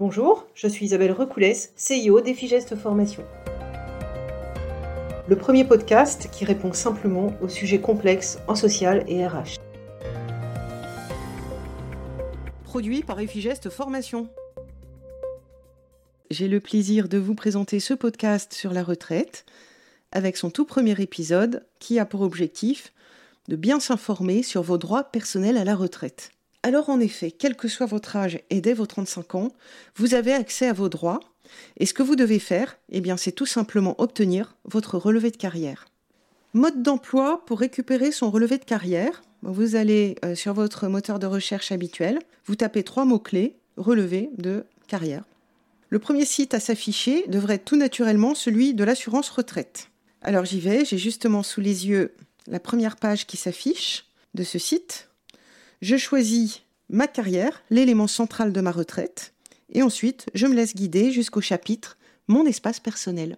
Bonjour, je suis Isabelle Recoulès, CIO d'Effigestes Formation. Le premier podcast qui répond simplement aux sujets complexes en social et RH. Produit par Effigestes Formation. J'ai le plaisir de vous présenter ce podcast sur la retraite avec son tout premier épisode qui a pour objectif de bien s'informer sur vos droits personnels à la retraite. Alors en effet, quel que soit votre âge et dès vos 35 ans, vous avez accès à vos droits. Et ce que vous devez faire, eh bien, c'est tout simplement obtenir votre relevé de carrière. Mode d'emploi pour récupérer son relevé de carrière. Vous allez euh, sur votre moteur de recherche habituel, vous tapez trois mots-clés, relevé de carrière. Le premier site à s'afficher devrait être tout naturellement celui de l'assurance retraite. Alors j'y vais, j'ai justement sous les yeux la première page qui s'affiche de ce site je choisis ma carrière, l'élément central de ma retraite, et ensuite je me laisse guider jusqu'au chapitre Mon espace personnel.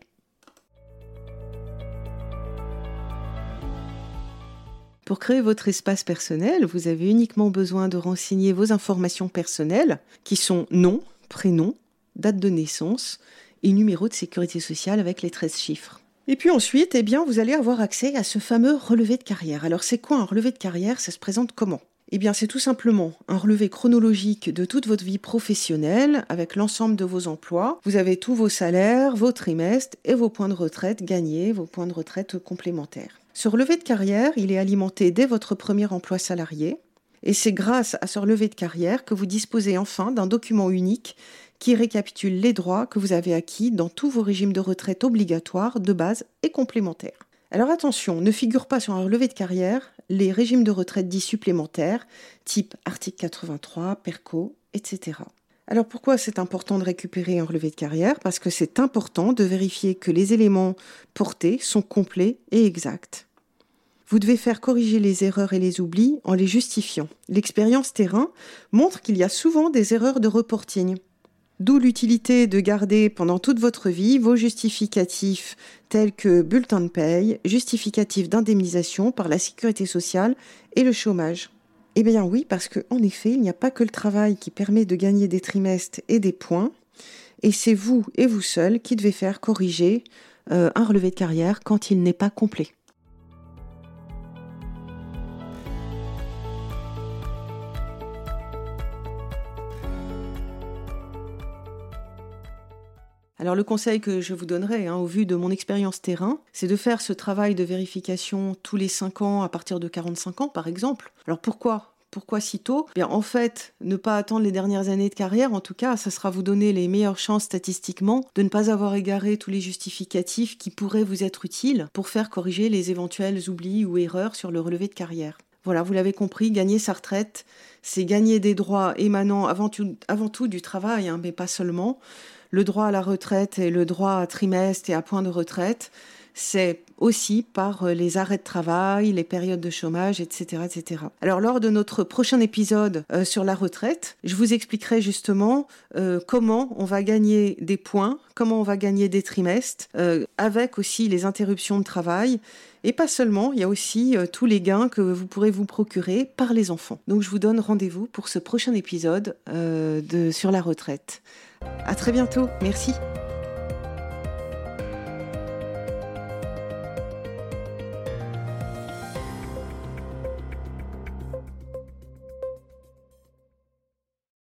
Pour créer votre espace personnel, vous avez uniquement besoin de renseigner vos informations personnelles, qui sont nom, prénom, date de naissance et numéro de sécurité sociale avec les 13 chiffres. Et puis ensuite, eh bien, vous allez avoir accès à ce fameux relevé de carrière. Alors c'est quoi un relevé de carrière? Ça se présente comment? Eh bien, c'est tout simplement un relevé chronologique de toute votre vie professionnelle avec l'ensemble de vos emplois. Vous avez tous vos salaires, vos trimestres et vos points de retraite gagnés, vos points de retraite complémentaires. Ce relevé de carrière, il est alimenté dès votre premier emploi salarié. Et c'est grâce à ce relevé de carrière que vous disposez enfin d'un document unique qui récapitule les droits que vous avez acquis dans tous vos régimes de retraite obligatoires, de base et complémentaires. Alors attention, ne figure pas sur un relevé de carrière les régimes de retraite dits supplémentaires, type article 83, PERCO, etc. Alors pourquoi c'est important de récupérer un relevé de carrière? Parce que c'est important de vérifier que les éléments portés sont complets et exacts. Vous devez faire corriger les erreurs et les oublis en les justifiant. L'expérience terrain montre qu'il y a souvent des erreurs de reporting. D'où l'utilité de garder pendant toute votre vie vos justificatifs tels que bulletin de paye, justificatif d'indemnisation par la sécurité sociale et le chômage. Eh bien oui, parce qu'en effet, il n'y a pas que le travail qui permet de gagner des trimestres et des points, et c'est vous et vous seul qui devez faire corriger euh, un relevé de carrière quand il n'est pas complet. Alors le conseil que je vous donnerai, hein, au vu de mon expérience terrain, c'est de faire ce travail de vérification tous les 5 ans à partir de 45 ans par exemple. Alors pourquoi? Pourquoi si tôt? Bien, En fait, ne pas attendre les dernières années de carrière, en tout cas, ça sera vous donner les meilleures chances statistiquement de ne pas avoir égaré tous les justificatifs qui pourraient vous être utiles pour faire corriger les éventuels oublis ou erreurs sur le relevé de carrière. Voilà, vous l'avez compris, gagner sa retraite, c'est gagner des droits émanant avant tout, du travail, hein, mais pas seulement. Le droit à la retraite et le droit à trimestre et à point de retraite, c'est aussi par euh, les arrêts de travail, les périodes de chômage, etc., etc. Alors lors de notre prochain épisode euh, sur la retraite, je vous expliquerai justement euh, comment on va gagner des points, comment on va gagner des trimestres, avec aussi les interruptions de travail. Et pas seulement, il y a aussi tous les gains que vous pourrez vous procurer par les enfants. Donc je vous donne rendez-vous pour ce prochain épisode de, sur la retraite. À très bientôt. Merci.